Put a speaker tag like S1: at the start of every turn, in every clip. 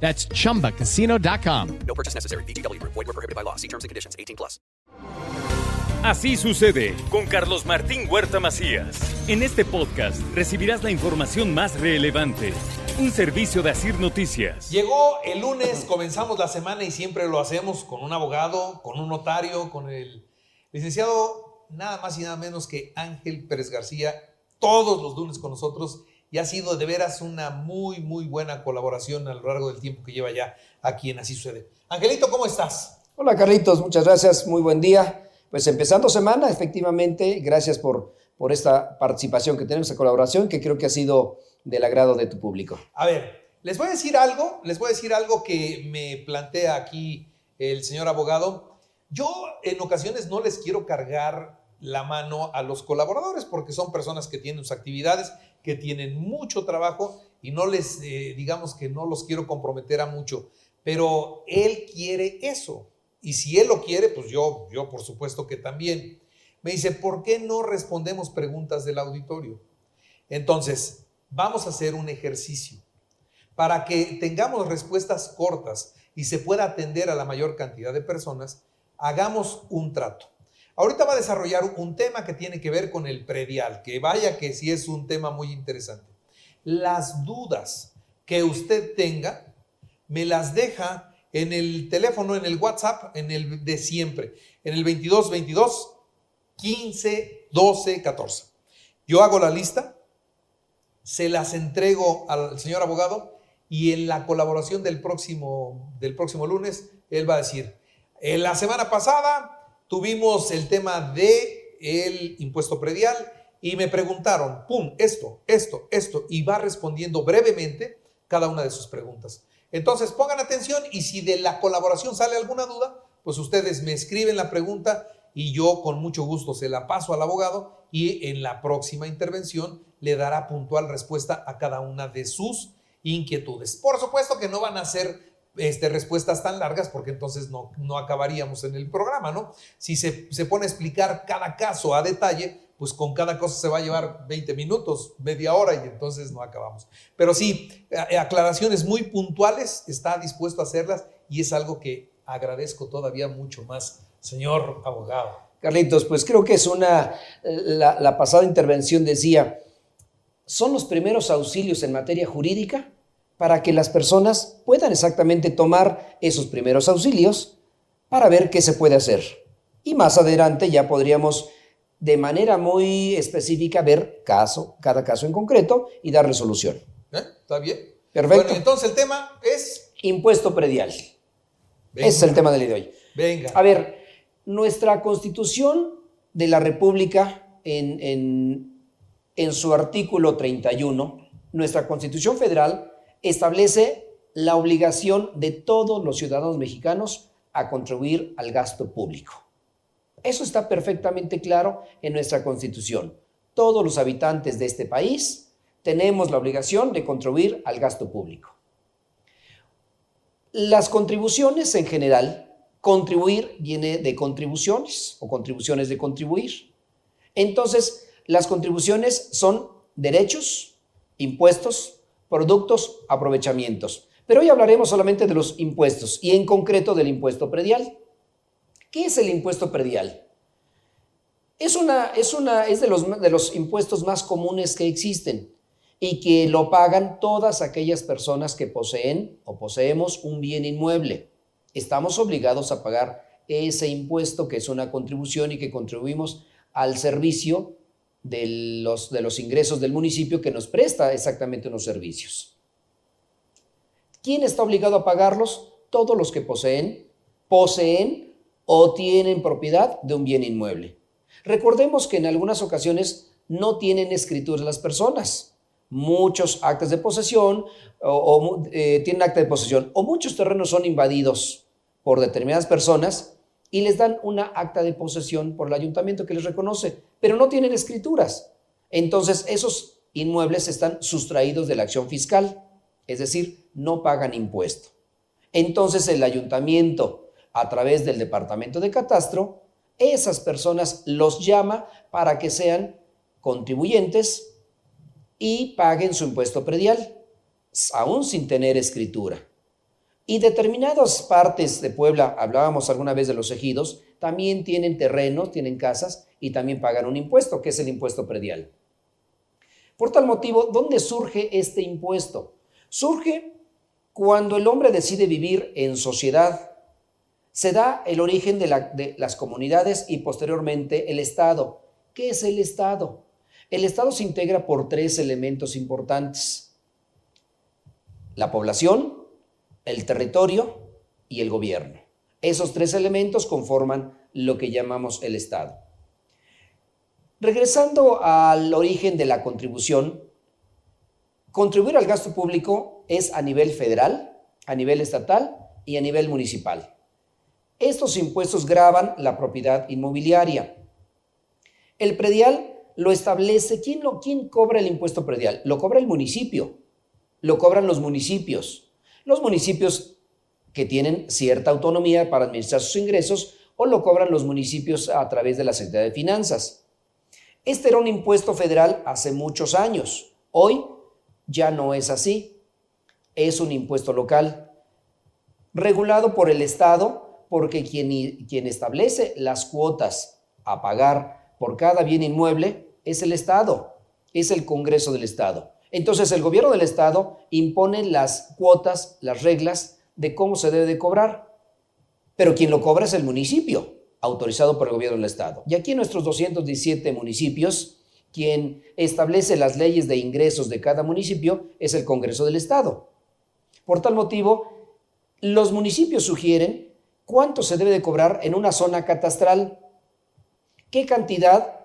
S1: That's chumbacasino.com.
S2: No purchase necessary. BGW. Void were prohibited by law. See terms and conditions. 18 plus.
S3: Así sucede con Carlos Martín Huerta Macías. En este podcast recibirás la información más relevante. Un servicio de Asir Noticias.
S4: Llegó el lunes, comenzamos la semana y siempre lo hacemos con un abogado, con un notario, con el licenciado nada más y nada menos que Ángel Pérez García, todos los lunes con nosotros y ha sido de veras una muy, muy buena colaboración a lo largo del tiempo que lleva ya aquí en Así Sucede. Angelito, ¿cómo estás?
S5: Hola Carlitos, muchas gracias, muy buen día. Pues empezando semana, efectivamente, gracias por, por esta participación que tenemos, esta colaboración, que creo que ha sido del agrado de tu público.
S4: A ver, les voy a decir algo, les voy a decir algo que me plantea aquí el señor abogado. Yo en ocasiones no les quiero cargar la mano a los colaboradores porque son personas que tienen sus actividades, que tienen mucho trabajo y no les, eh, digamos que no los quiero comprometer a mucho, pero él quiere eso. Y si él lo quiere, pues yo, yo por supuesto que también. Me dice, ¿por qué no respondemos preguntas del auditorio? Entonces, vamos a hacer un ejercicio para que tengamos respuestas cortas y se pueda atender a la mayor cantidad de personas, hagamos un trato. Ahorita va a desarrollar un tema que tiene que ver con el predial, que vaya que sí es un tema muy interesante. Las dudas que usted tenga, me las deja en el teléfono, en el WhatsApp, en el de siempre, en el 22 22 15 12 14. Yo hago la lista, se las entrego al señor abogado y en la colaboración del próximo, del próximo lunes, él va a decir, la semana pasada tuvimos el tema de el impuesto predial y me preguntaron, pum, esto, esto, esto, y va respondiendo brevemente cada una de sus preguntas. Entonces, pongan atención y si de la colaboración sale alguna duda, pues ustedes me escriben la pregunta y yo con mucho gusto se la paso al abogado y en la próxima intervención le dará puntual respuesta a cada una de sus inquietudes. Por supuesto que no van a ser este, respuestas tan largas porque entonces no, no acabaríamos en el programa, ¿no? Si se, se pone a explicar cada caso a detalle, pues con cada cosa se va a llevar 20 minutos, media hora y entonces no acabamos. Pero sí, aclaraciones muy puntuales, está dispuesto a hacerlas y es algo que agradezco todavía mucho más, señor abogado.
S5: Carlitos, pues creo que es una, la, la pasada intervención decía, son los primeros auxilios en materia jurídica para que las personas puedan exactamente tomar esos primeros auxilios para ver qué se puede hacer. Y más adelante ya podríamos de manera muy específica ver caso, cada caso en concreto y dar resolución.
S4: ¿Eh? ¿Está bien?
S5: Perfecto.
S4: Bueno, entonces el tema es...
S5: Impuesto predial.
S4: Venga.
S5: Ese es el tema del día de hoy.
S4: Venga.
S5: A ver, nuestra constitución de la República en, en, en su artículo 31, nuestra constitución federal establece la obligación de todos los ciudadanos mexicanos a contribuir al gasto público. Eso está perfectamente claro en nuestra constitución. Todos los habitantes de este país tenemos la obligación de contribuir al gasto público. Las contribuciones en general, contribuir viene de contribuciones o contribuciones de contribuir. Entonces, las contribuciones son derechos, impuestos, productos, aprovechamientos. Pero hoy hablaremos solamente de los impuestos y en concreto del impuesto predial. ¿Qué es el impuesto predial? Es, una, es, una, es de, los, de los impuestos más comunes que existen y que lo pagan todas aquellas personas que poseen o poseemos un bien inmueble. Estamos obligados a pagar ese impuesto que es una contribución y que contribuimos al servicio de los, de los ingresos del municipio que nos presta exactamente unos servicios. ¿Quién está obligado a pagarlos? Todos los que poseen, poseen o tienen propiedad de un bien inmueble. Recordemos que en algunas ocasiones no tienen escrituras las personas. Muchos actos de posesión o, o eh, tienen acta de posesión o muchos terrenos son invadidos por determinadas personas y les dan una acta de posesión por el ayuntamiento que les reconoce, pero no tienen escrituras. Entonces, esos inmuebles están sustraídos de la acción fiscal, es decir, no pagan impuesto. Entonces, el ayuntamiento, a través del departamento de catastro, esas personas los llama para que sean contribuyentes y paguen su impuesto predial, aún sin tener escritura. Y determinadas partes de Puebla, hablábamos alguna vez de los ejidos, también tienen terrenos, tienen casas y también pagan un impuesto, que es el impuesto predial. Por tal motivo, ¿dónde surge este impuesto? Surge cuando el hombre decide vivir en sociedad. Se da el origen de, de las comunidades y posteriormente el Estado. ¿Qué es el Estado? El Estado se integra por tres elementos importantes. La población, el territorio y el gobierno. Esos tres elementos conforman lo que llamamos el Estado. Regresando al origen de la contribución, contribuir al gasto público es a nivel federal, a nivel estatal y a nivel municipal. Estos impuestos graban la propiedad inmobiliaria. El predial lo establece, ¿quién, lo, ¿quién cobra el impuesto predial? Lo cobra el municipio, lo cobran los municipios. Los municipios que tienen cierta autonomía para administrar sus ingresos o lo cobran los municipios a través de la Secretaría de Finanzas. Este era un impuesto federal hace muchos años. Hoy ya no es así. Es un impuesto local, regulado por el Estado, porque quien, quien establece las cuotas a pagar por cada bien inmueble es el Estado, es el Congreso del Estado. Entonces el gobierno del estado impone las cuotas, las reglas de cómo se debe de cobrar, pero quien lo cobra es el municipio, autorizado por el gobierno del estado. Y aquí en nuestros 217 municipios, quien establece las leyes de ingresos de cada municipio es el Congreso del Estado. Por tal motivo, los municipios sugieren cuánto se debe de cobrar en una zona catastral, qué cantidad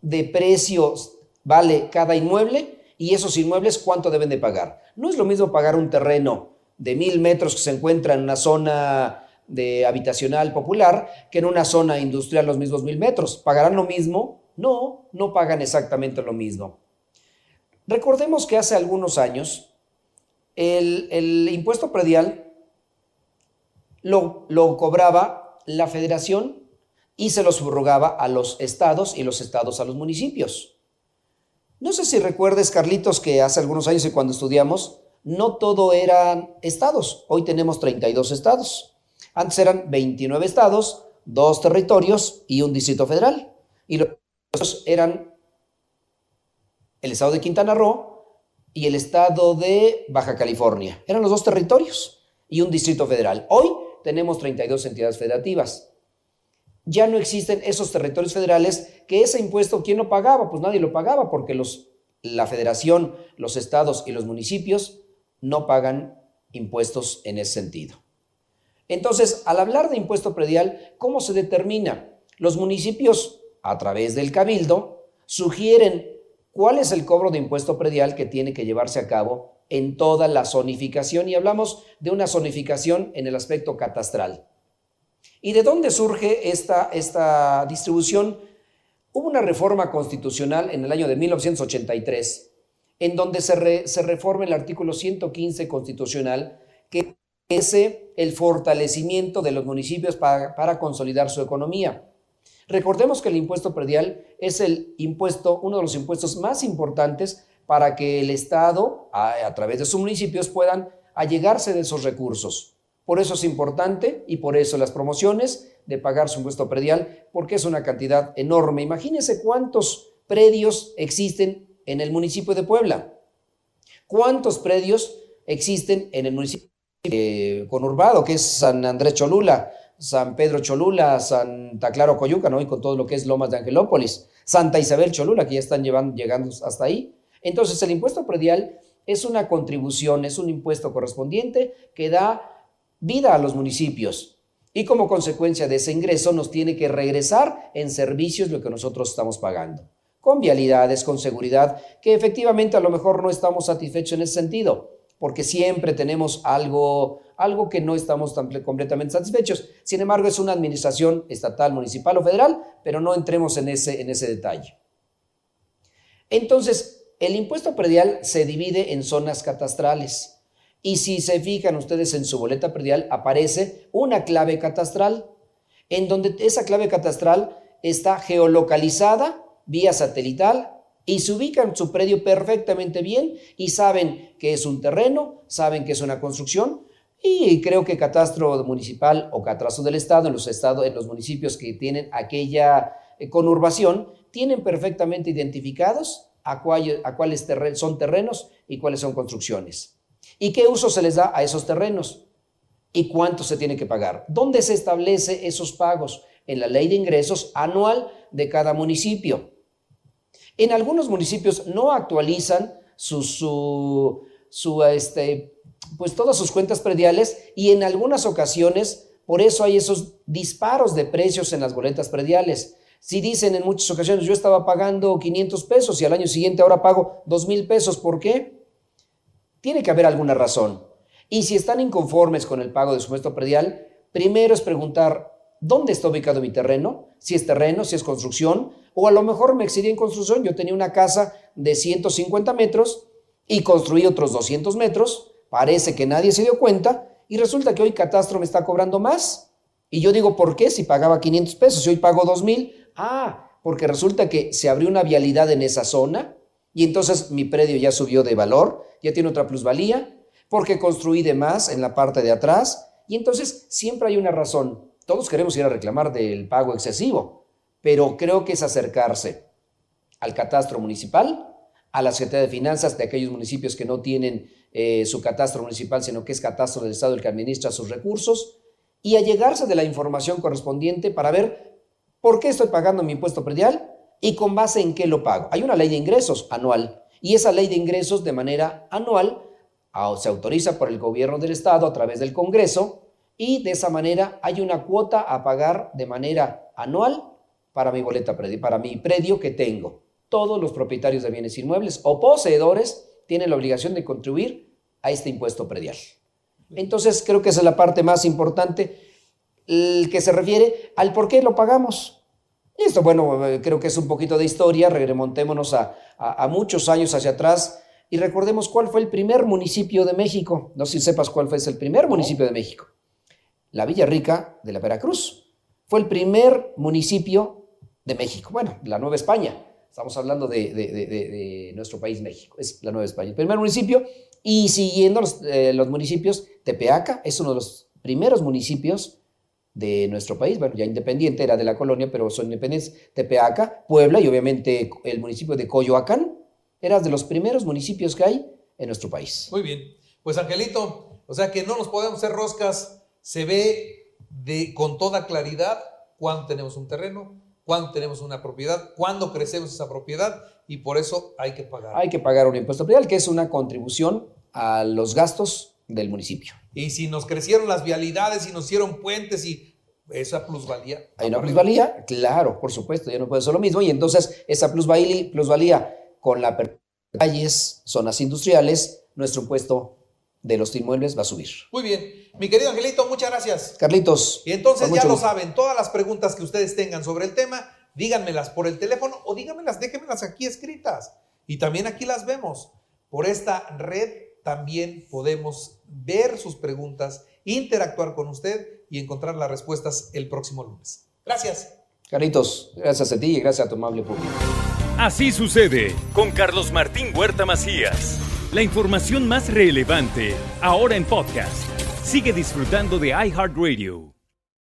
S5: de precios vale cada inmueble y esos inmuebles cuánto deben de pagar. No es lo mismo pagar un terreno de mil metros que se encuentra en una zona de habitacional popular que en una zona industrial los mismos mil metros. ¿Pagarán lo mismo? No, no pagan exactamente lo mismo. Recordemos que hace algunos años el, impuesto predial lo cobraba la federación y se lo subrogaba a los estados y los estados a los municipios. No sé si recuerdes, Carlitos, que hace algunos años y cuando estudiamos, no todo eran estados. Hoy tenemos 32 estados. Antes eran 29 estados, dos territorios y un distrito federal. Y los eran el estado de Quintana Roo y el estado de Baja California. Eran los dos territorios y un distrito federal. Hoy tenemos 32 entidades federativas ya no existen esos territorios federales que ese impuesto, ¿quién lo pagaba? Pues nadie lo pagaba porque los, la federación, los estados y los municipios no pagan impuestos en ese sentido. Entonces, al hablar de impuesto predial, ¿cómo se determina? Los municipios, a través del cabildo, sugieren cuál es el cobro de impuesto predial que tiene que llevarse a cabo en toda la zonificación y hablamos de una zonificación en el aspecto catastral. ¿Y de dónde surge esta, esta distribución? Hubo una reforma constitucional en el año de 1983, en donde se, se reforma el artículo 115 constitucional, que es el fortalecimiento de los municipios para, para consolidar su economía. Recordemos que el impuesto predial es el impuesto, uno de los impuestos más importantes para que el Estado, a, a través de sus municipios, puedan allegarse de esos recursos. Por eso es importante y por eso las promociones de pagar su impuesto predial, porque es una cantidad enorme. Imagínense cuántos predios existen en el municipio de Puebla. ¿Cuántos predios existen en el municipio conurbado, que es San Andrés Cholula, San Pedro Cholula, Santa Clara Coyuca, ¿no? Y con todo lo que es Lomas de Angelópolis, Santa Isabel Cholula, que ya están llevando, llegando hasta ahí. Entonces, el impuesto predial es una contribución, es un impuesto correspondiente que da vida a los municipios y como consecuencia de ese ingreso nos tiene que regresar en servicios lo que nosotros estamos pagando, con vialidades, con seguridad, que efectivamente a lo mejor no estamos satisfechos en ese sentido, porque siempre tenemos algo, algo que no estamos completamente satisfechos. Sin embargo, es una administración estatal, municipal o federal, pero no entremos en ese, en ese detalle. Entonces, el impuesto predial se divide en zonas catastrales. Y si se fijan ustedes en su boleta predial, aparece una clave catastral, en donde esa clave catastral está geolocalizada vía satelital y se ubica en su predio perfectamente bien y saben que es un terreno, saben que es una construcción y creo que catastro municipal o catastro del estado en los estados en los municipios que tienen aquella eh, conurbación tienen perfectamente identificados a, cuál- a cuáles son terrenos y cuáles son construcciones. ¿Y qué uso se les da a esos terrenos? ¿Y cuánto se tiene que pagar? ¿Dónde se establece esos pagos? En la ley de ingresos anual de cada municipio. En algunos municipios no actualizan su, su, este, pues todas sus cuentas prediales y en algunas ocasiones, por eso hay esos disparos de precios en las boletas prediales. Si dicen en muchas ocasiones, yo estaba pagando 500 pesos y al año siguiente ahora pago 2 mil pesos, ¿por qué? Tiene que haber alguna razón. Y si están inconformes con el pago de su impuesto predial, primero es preguntar dónde está ubicado mi terreno, si es terreno, si es construcción, o a lo mejor me excedí en construcción. Yo tenía una casa de 150 metros y construí otros 200 metros. Parece que nadie se dio cuenta y resulta que hoy Catastro me está cobrando más. Y yo digo, ¿por qué? Si pagaba 500 pesos y hoy pago 2000. Ah, porque resulta que se abrió una vialidad en esa zona y entonces mi predio ya subió de valor, ya tiene otra plusvalía, porque construí de más en la parte de atrás y entonces siempre hay una razón. Todos queremos ir a reclamar del pago excesivo, pero creo que es acercarse al catastro municipal, a la Secretaría de Finanzas de aquellos municipios que no tienen eh, su catastro municipal, sino que es catastro del Estado el que administra sus recursos, y a llegarse de la información correspondiente para ver por qué estoy pagando mi impuesto predial y con base en qué lo pago. Hay una ley de ingresos anual y esa ley de ingresos de manera anual se autoriza por el gobierno del Estado a través del Congreso y de esa manera hay una cuota a pagar de manera anual para mi boleta predio, para mi predio que tengo. Todos los propietarios de bienes inmuebles o poseedores tienen la obligación de contribuir a este impuesto predial. Entonces creo que esa es la parte más importante, que se refiere al por qué lo pagamos. Y esto, bueno, eh, creo que es un poquito de historia, remontémonos a, a, a muchos años hacia atrás y recordemos cuál fue el primer municipio de México. No sé si sepas cuál fue el primer municipio de México. La Villa Rica de la Veracruz. Fue el primer municipio de México. Bueno, la Nueva España. Estamos hablando de, de, de, de nuestro país México. Es la Nueva España. El primer municipio. Y siguiendo los, eh, los municipios, Tepeaca es uno de los primeros municipios de nuestro país, bueno, ya independiente, era de la colonia, pero son independientes, Tepeaca, Puebla y obviamente el municipio de Coyoacán, eran de los primeros municipios que hay en nuestro país.
S4: Muy bien. Pues Angelito, o sea que no nos podemos hacer roscas, se ve de, con toda claridad cuándo tenemos un terreno, cuándo tenemos una propiedad, cuándo crecemos esa propiedad y por eso hay que pagar.
S5: Hay que pagar un impuesto predial, que es una contribución a los gastos del municipio.
S4: Y si nos crecieron las vialidades y nos hicieron puentes y esa plusvalía.
S5: Hay una plusvalía, claro, por supuesto, ya no puede ser lo mismo. Y entonces esa plusvalía, plusvalía con la calles, zonas industriales, nuestro impuesto de los inmuebles va a subir.
S4: Muy bien. Mi querido Angelito, muchas gracias.
S5: Carlitos.
S4: Y entonces ya lo
S5: gusto.
S4: saben, todas las preguntas que ustedes tengan sobre el tema, díganmelas por el teléfono o díganmelas, déjenmelas aquí escritas. Y también aquí las vemos. Por esta red también podemos ver sus preguntas, interactuar con usted y encontrar las respuestas el próximo lunes. Gracias.
S5: Carlitos, gracias a ti y gracias a tu amable público.
S3: Así sucede con Carlos Martín Huerta Macías. La información más relevante ahora en podcast. Sigue disfrutando de iHeartRadio.